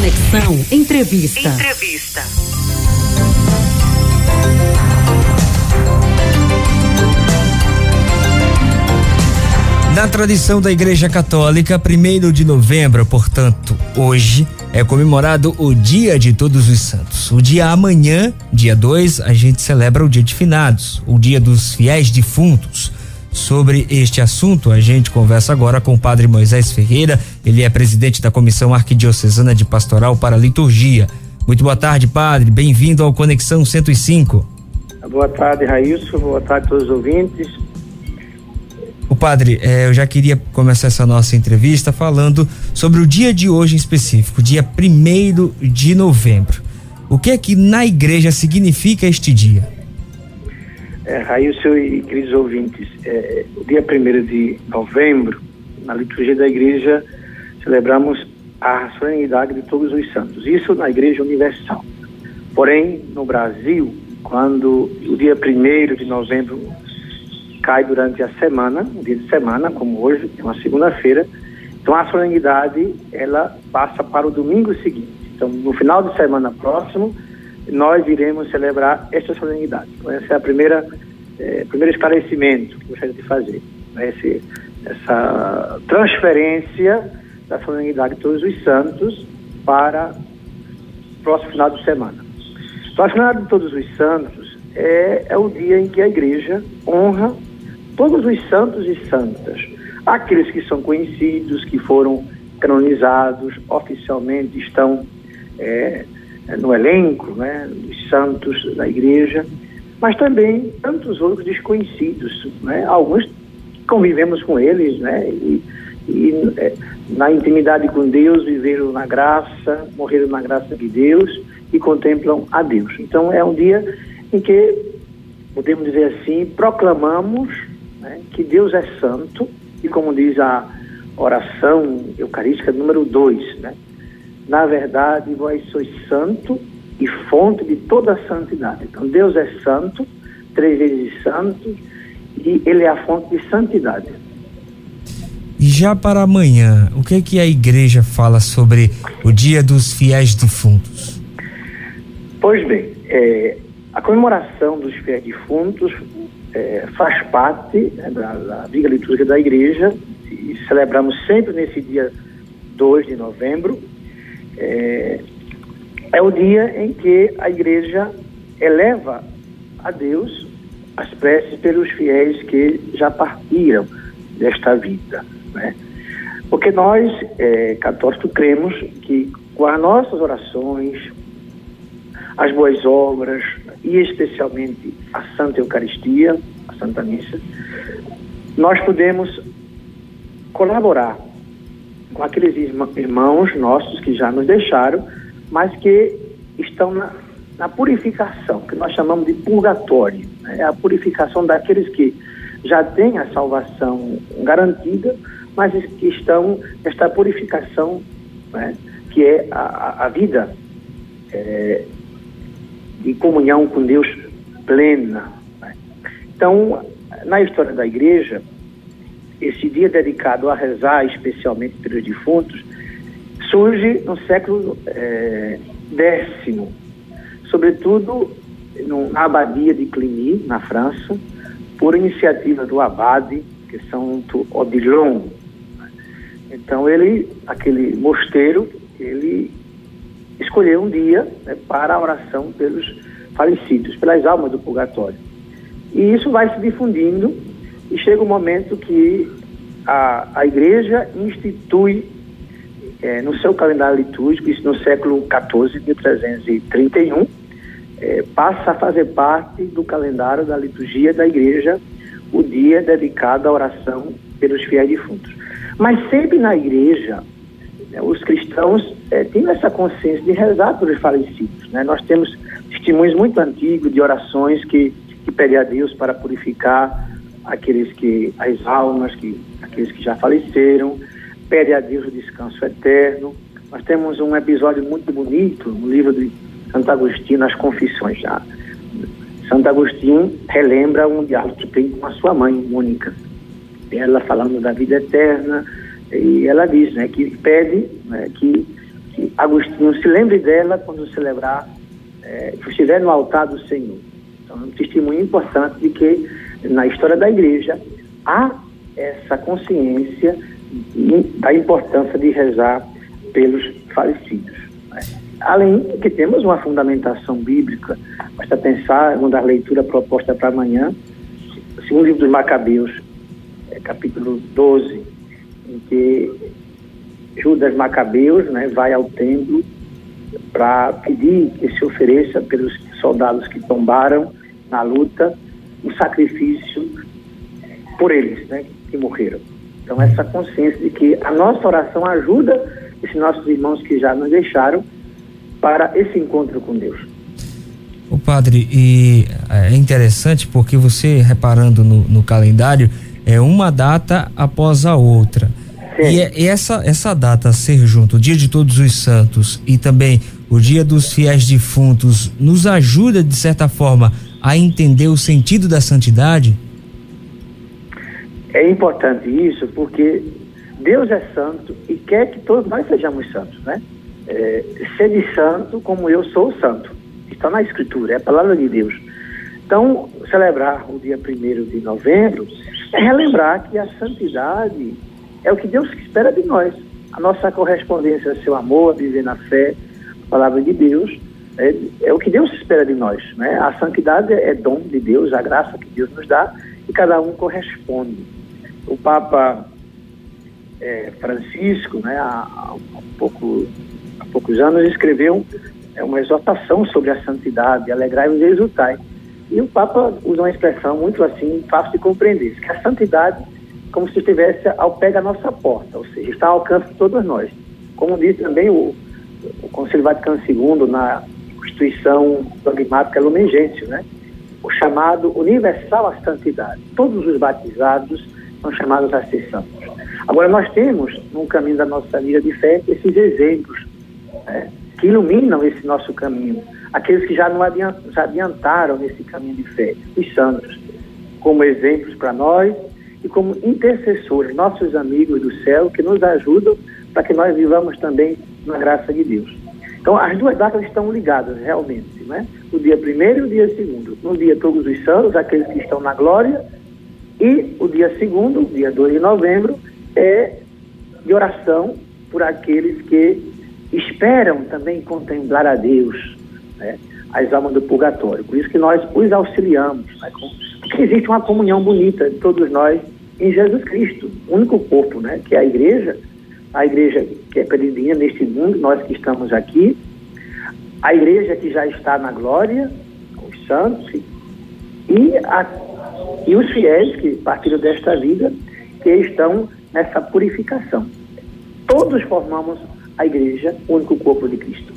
Conexão Entrevista. Entrevista. Na tradição da Igreja Católica, 1 de novembro, portanto, hoje, é comemorado o Dia de Todos os Santos. O dia amanhã, dia 2, a gente celebra o Dia de Finados, o Dia dos Fiéis Defuntos. Sobre este assunto, a gente conversa agora com o Padre Moisés Ferreira, ele é presidente da Comissão Arquidiocesana de Pastoral para a Liturgia. Muito boa tarde, Padre, bem-vindo ao Conexão 105. Boa tarde, Raílson, boa tarde a todos os ouvintes. O padre, eh, eu já queria começar essa nossa entrevista falando sobre o dia de hoje em específico, dia 1 de novembro. O que é que na igreja significa este dia? É, Raílson e queridos ouvintes, é, dia 1 de novembro, na liturgia da igreja, celebramos a solenidade de todos os santos. Isso na igreja universal. Porém, no Brasil, quando o dia 1 de novembro cai durante a semana, um dia de semana, como hoje, é uma segunda-feira. Então a solenidade ela passa para o domingo seguinte. Então no final de semana próximo nós iremos celebrar esta solenidade. Então, essa é a primeira é, primeiro esclarecimento que gostaria de fazer. Né? Esse, essa transferência da solenidade de todos os santos para o próximo final de semana. Então, a de todos os santos é, é o dia em que a igreja honra todos os santos e santas, aqueles que são conhecidos, que foram canonizados, oficialmente estão é, no elenco né, dos santos da igreja, mas também tantos outros desconhecidos, né, alguns convivemos com eles, né, e, e é, na intimidade com Deus viveram na graça, morreram na graça de Deus e contemplam a Deus. Então é um dia em que podemos dizer assim, proclamamos né, que Deus é santo, e como diz a oração eucarística número 2, né, na verdade vós sois santo e fonte de toda a santidade. Então Deus é santo, três vezes santo, e Ele é a fonte de santidade. E já para amanhã, o que é que a igreja fala sobre o Dia dos Fiéis Defuntos? Pois bem, é, a comemoração dos fiéis defuntos é, faz parte né, da, da Vida Litúrgica da Igreja e celebramos sempre nesse dia 2 de novembro. É, é o dia em que a Igreja eleva a Deus as preces pelos fiéis que já partiram desta vida. Né? Porque nós, é, católicos, cremos que com as nossas orações, as boas obras e especialmente a Santa Eucaristia, a Santa Missa, nós podemos colaborar com aqueles irmãos nossos que já nos deixaram, mas que estão na, na purificação, que nós chamamos de purgatório. Né? É a purificação daqueles que já têm a salvação garantida, mas que estão nesta purificação, né? que é a, a vida é, de comunhão com Deus plena. Né? Então, na história da igreja, esse dia dedicado a rezar especialmente pelos defuntos surge no século é, X, sobretudo na abadia de Cluny, na França, por iniciativa do abade, que é São Odilon. Então ele, aquele mosteiro, ele escolher um dia né, para a oração pelos falecidos, pelas almas do purgatório. E isso vai se difundindo e chega o um momento que a, a igreja institui é, no seu calendário litúrgico, isso no século XIV, 1331, é, passa a fazer parte do calendário da liturgia da igreja o dia dedicado à oração pelos fiéis defuntos. Mas sempre na igreja né, os cristãos é, têm essa consciência de rezar pelos falecidos. Né? Nós temos testemunhos muito antigos de orações que, que pedem a Deus para purificar aqueles que, as almas, que, aqueles que já faleceram, pede a Deus o descanso eterno. Nós temos um episódio muito bonito no livro de Santo Agostinho, nas Confissões já. Santo Agostinho relembra um diálogo que tem com a sua mãe, Mônica. Ela falando da vida eterna, e ela diz né, que pede né, que, que Agostinho se lembre dela quando celebrar, é, estiver no altar do Senhor. Então, é um testemunho importante de que na história da igreja há essa consciência da importância de rezar pelos falecidos. Além que temos uma fundamentação bíblica, basta pensar, uma das leituras proposta para amanhã, o segundo livro dos Macabeus, é, capítulo 12, em que Judas Macabeus né, vai ao templo para pedir que se ofereça pelos soldados que tombaram na luta um sacrifício por eles, né, que morreram. Então, essa consciência de que a nossa oração ajuda esses nossos irmãos que já nos deixaram para esse encontro com Deus. O padre, e é interessante porque você reparando no, no calendário, é uma data após a outra. E, é, e, essa, essa data ser junto, o dia de todos os santos e também o dia dos fiéis defuntos, nos ajuda, de certa forma, a entender o sentido da santidade? É importante isso porque Deus é santo e quer que todos nós sejamos santos, né? É, santo como eu sou santo. Está na Escritura, é a palavra de Deus. Então, celebrar o dia 1 de novembro é relembrar que a santidade é o que Deus espera de nós. A nossa correspondência seu amor, a viver na fé, a palavra de Deus, é, é, o que Deus espera de nós. Né? A santidade é dom de Deus, a graça que Deus nos dá, e cada um corresponde. O Papa é, Francisco, né, há, há, pouco, há poucos anos, escreveu é, uma exortação sobre a santidade, alegrai-vos e exultai. E o Papa usa uma expressão muito assim, fácil de compreender, que a santidade como se estivesse ao pé da nossa porta, ou seja, está ao alcance de todos nós. Como diz também o, o Conselho Vaticano II na Constituição Dogmática Lumen Gentium, né? o chamado universal à santidade. Todos os batizados são chamados a ser santos. Agora, nós temos, no caminho da nossa vida de fé, esses exemplos né, que iluminam esse nosso caminho. Aqueles que já, não já adiantaram nesse caminho de fé, os santos, como exemplos para nós e como intercessores, nossos amigos do céu, que nos ajudam para que nós vivamos também na graça de Deus. Então, as duas datas estão ligadas, realmente, né? O dia primeiro e o dia segundo. No dia todos os santos, aqueles que estão na glória, e o dia segundo, dia 2 de novembro, é de oração por aqueles que esperam também contemplar a Deus, né? as almas do purgatório. Por isso que nós os auxiliamos, né? porque existe uma comunhão bonita de todos nós em Jesus Cristo, único corpo, né? que é a igreja, a igreja que é peregrina neste mundo, nós que estamos aqui, a igreja que já está na glória, os santos, e, a, e os fiéis que partiram desta vida, que estão nessa purificação. Todos formamos a igreja, o único corpo de Cristo.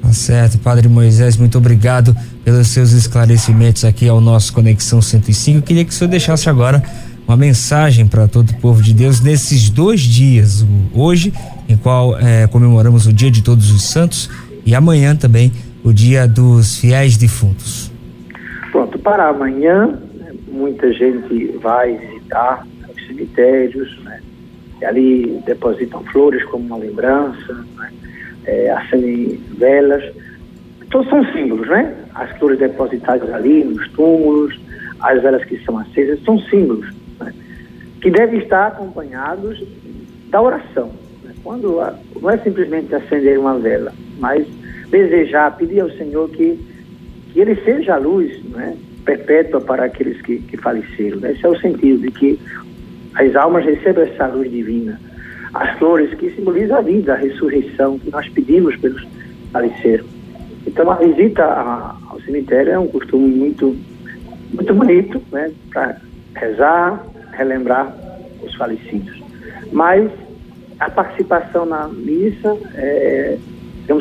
Tá certo, Padre Moisés, muito obrigado pelos seus esclarecimentos aqui ao nosso Conexão 105. Eu queria que o senhor deixasse agora uma mensagem para todo o povo de Deus nesses dois dias, hoje, em qual é, comemoramos o Dia de Todos os Santos, e amanhã também o Dia dos Fiéis Defuntos. Pronto, para amanhã, muita gente vai visitar os cemitérios, né? E ali depositam flores como uma lembrança, né? é, acendem velas. Todos são símbolos, né? As flores depositadas ali nos túmulos, as velas que são acesas, são símbolos né? Que devem estar acompanhados da oração. Né? Quando a, não é simplesmente acender uma vela, mas desejar, pedir ao Senhor que, que Ele seja a luz, né? perpétua para aqueles que, que faleceram. Né? Esse é o sentido de que as almas recebam essa luz divina. As flores que simbolizam a vida, a ressurreição que nós pedimos pelos faleceram. Então a visita ao cemitério é um costume muito, muito bonito, né? Para rezar, relembrar os falecidos. Mas a participação na missa é,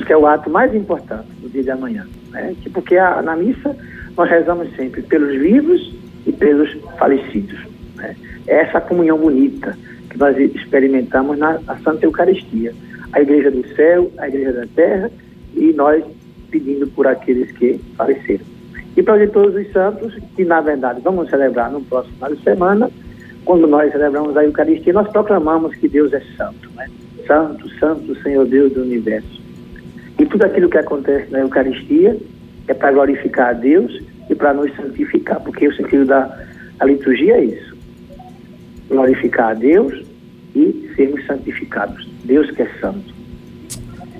que é o ato mais importante do dia de amanhã, né? Porque a, na missa nós rezamos sempre pelos vivos e pelos falecidos. Né? É essa comunhão bonita que nós experimentamos na, na Santa Eucaristia. A Igreja do Céu, a Igreja da Terra e nós pedindo por aqueles que faleceram. E para todos os santos, que na verdade vamos celebrar no próximo final de semana, quando nós celebramos a Eucaristia, nós proclamamos que Deus é santo, né? Santo, santo, Senhor Deus do universo. E tudo aquilo que acontece na Eucaristia é para glorificar a Deus e para nos santificar, porque o sentido da liturgia é isso: glorificar a Deus e sermos santificados. Deus que é santo.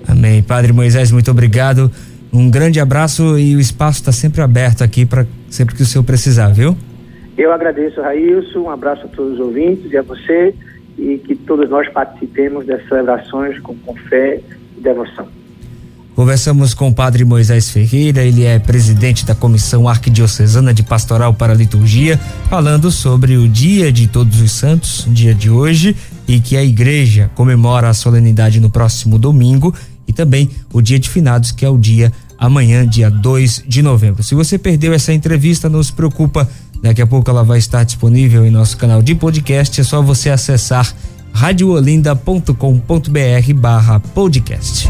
Amém. Padre Moisés, muito obrigado. Um grande abraço e o espaço está sempre aberto aqui para sempre que o senhor precisar, viu? Eu agradeço, Railson. Um abraço a todos os ouvintes e a você e que todos nós participemos dessas celebrações com, com fé e devoção. Conversamos com o padre Moisés Ferreira, ele é presidente da Comissão Arquidiocesana de Pastoral para Liturgia, falando sobre o Dia de Todos os Santos, dia de hoje, e que a igreja comemora a solenidade no próximo domingo e também o Dia de Finados, que é o dia amanhã, dia 2 de novembro. Se você perdeu essa entrevista, não se preocupa, daqui a pouco ela vai estar disponível em nosso canal de podcast, é só você acessar radioolinda.com.br barra podcast.